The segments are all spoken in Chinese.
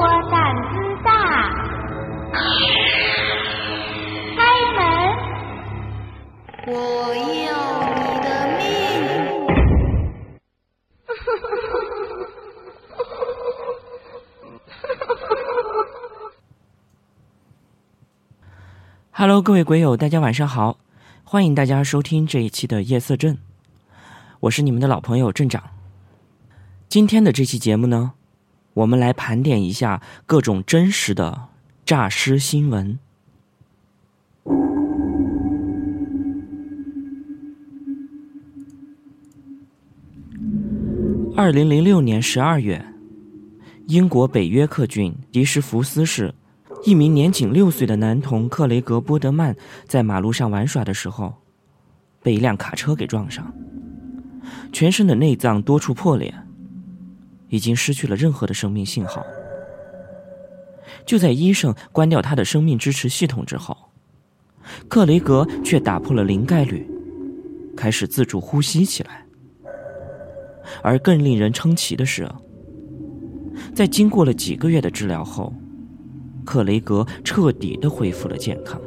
我胆子大，开门！我要你的命！Hello，各位鬼友，大家晚上好，欢迎大家收听这一期的夜色镇，我是你们的老朋友镇长。今天的这期节目呢，我们来盘点一下各种真实的诈尸新闻。二零零六年十二月，英国北约克郡迪什福斯市。一名年仅六岁的男童克雷格·波德曼在马路上玩耍的时候，被一辆卡车给撞上，全身的内脏多处破裂，已经失去了任何的生命信号。就在医生关掉他的生命支持系统之后，克雷格却打破了零概率，开始自主呼吸起来。而更令人称奇的是，在经过了几个月的治疗后。克雷格彻底的恢复了健康。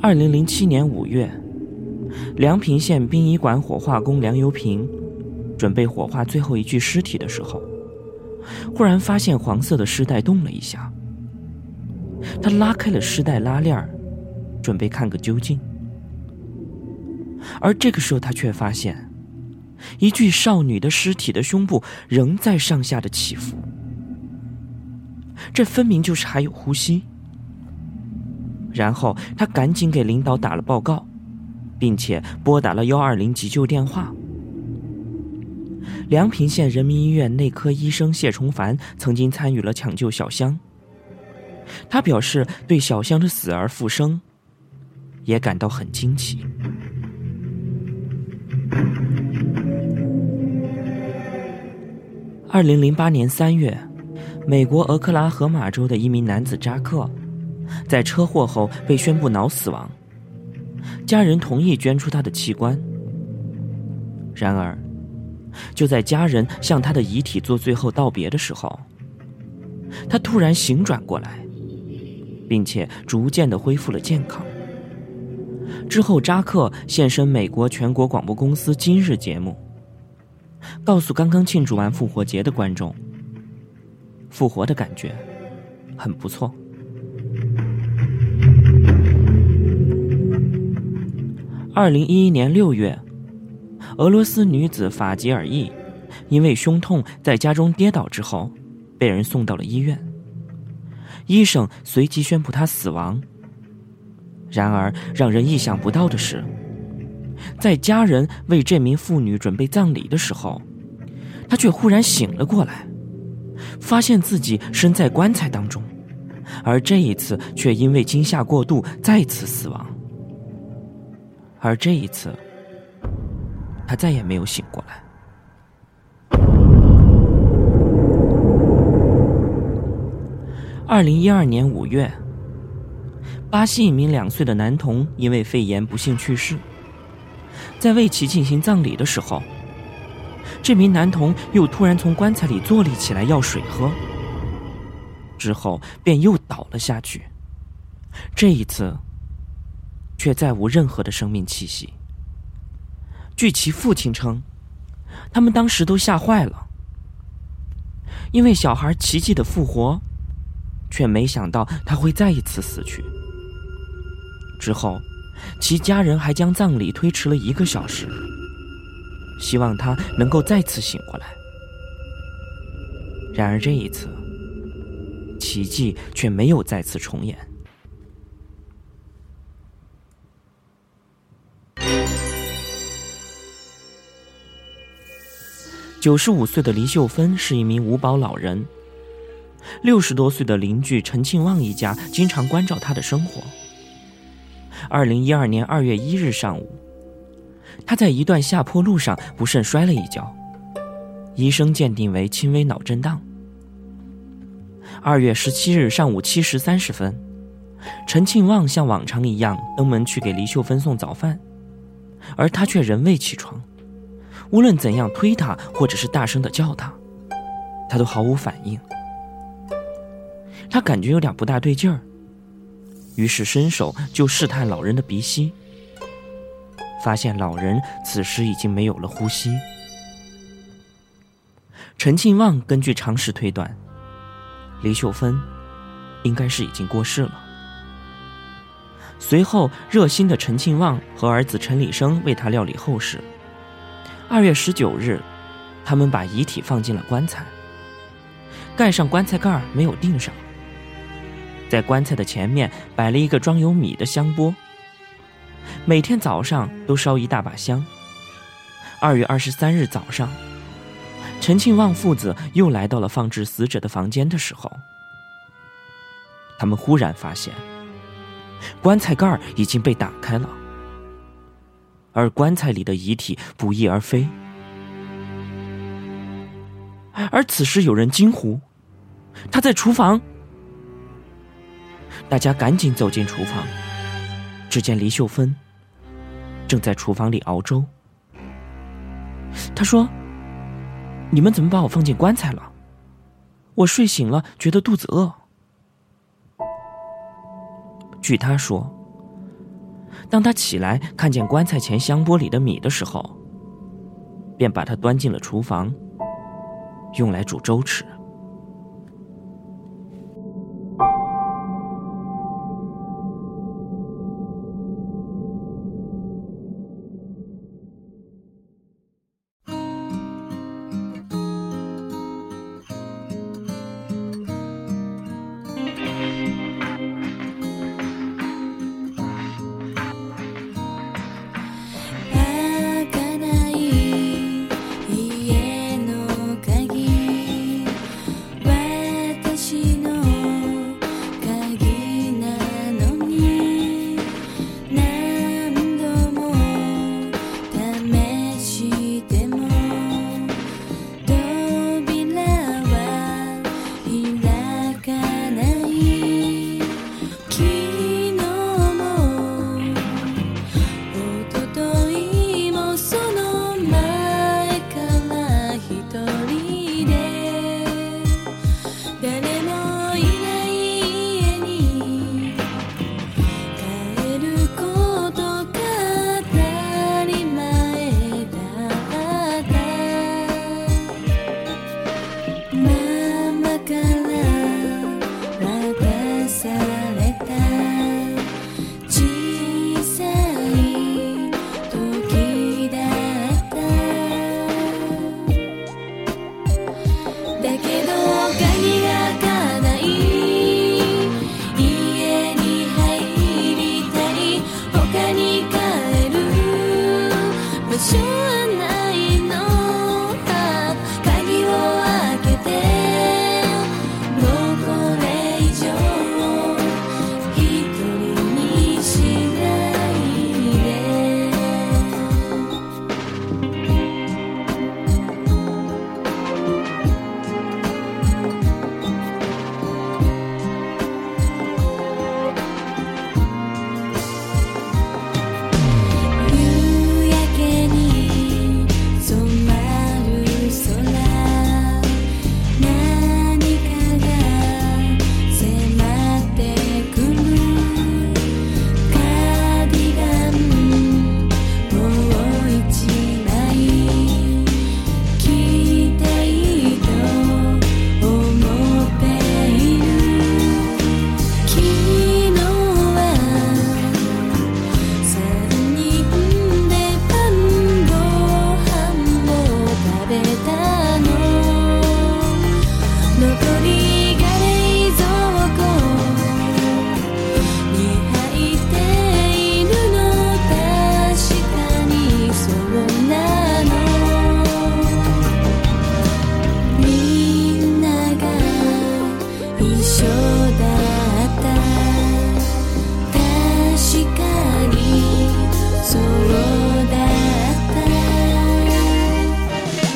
二零零七年五月，梁平县殡仪馆火化工梁油平准备火化最后一具尸体的时候，忽然发现黄色的尸袋动了一下。他拉开了尸袋拉链，准备看个究竟。而这个时候，他却发现。一具少女的尸体的胸部仍在上下的起伏，这分明就是还有呼吸。然后他赶紧给领导打了报告，并且拨打了幺二零急救电话。梁平县人民医院内科医生谢崇凡曾经参与了抢救小香，他表示对小香的死而复生也感到很惊奇。二零零八年三月，美国俄克拉荷马州的一名男子扎克，在车祸后被宣布脑死亡，家人同意捐出他的器官。然而，就在家人向他的遗体做最后道别的时候，他突然醒转过来，并且逐渐的恢复了健康。之后，扎克现身美国全国广播公司《今日》节目。告诉刚刚庆祝完复活节的观众，复活的感觉很不错。二零一一年六月，俄罗斯女子法吉尔伊因为胸痛在家中跌倒之后，被人送到了医院，医生随即宣布她死亡。然而，让人意想不到的是。在家人为这名妇女准备葬礼的时候，她却忽然醒了过来，发现自己身在棺材当中，而这一次却因为惊吓过度再次死亡。而这一次，他再也没有醒过来。二零一二年五月，巴西一名两岁的男童因为肺炎不幸去世。在为其进行葬礼的时候，这名男童又突然从棺材里坐立起来要水喝，之后便又倒了下去。这一次，却再无任何的生命气息。据其父亲称，他们当时都吓坏了，因为小孩奇迹的复活，却没想到他会再一次死去。之后。其家人还将葬礼推迟了一个小时，希望他能够再次醒过来。然而这一次，奇迹却没有再次重演。九十五岁的黎秀芬是一名五保老人，六十多岁的邻居陈庆旺一家经常关照她的生活。二零一二年二月一日上午，他在一段下坡路上不慎摔了一跤，医生鉴定为轻微脑震荡。二月十七日上午七时三十分，陈庆旺像往常一样登门去给黎秀芬送早饭，而他却仍未起床，无论怎样推他，或者是大声的叫他，他都毫无反应。他感觉有点不大对劲儿，于是伸手就试探老人的鼻息，发现老人此时已经没有了呼吸。陈庆旺根据常识推断，李秀芬应该是已经过世了。随后，热心的陈庆旺和儿子陈礼生为他料理后事。二月十九日，他们把遗体放进了棺材，盖上棺材盖儿没有钉上。在棺材的前面摆了一个装有米的香钵，每天早上都烧一大把香。二月二十三日早上，陈庆旺父子又来到了放置死者的房间的时候，他们忽然发现。棺材盖儿已经被打开了，而棺材里的遗体不翼而飞。而此时有人惊呼：“他在厨房！”大家赶紧走进厨房，只见黎秀芬正在厨房里熬粥。他说：“你们怎么把我放进棺材了？我睡醒了，觉得肚子饿。”据他说，当他起来看见棺材前香钵里的米的时候，便把它端进了厨房，用来煮粥吃。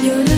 You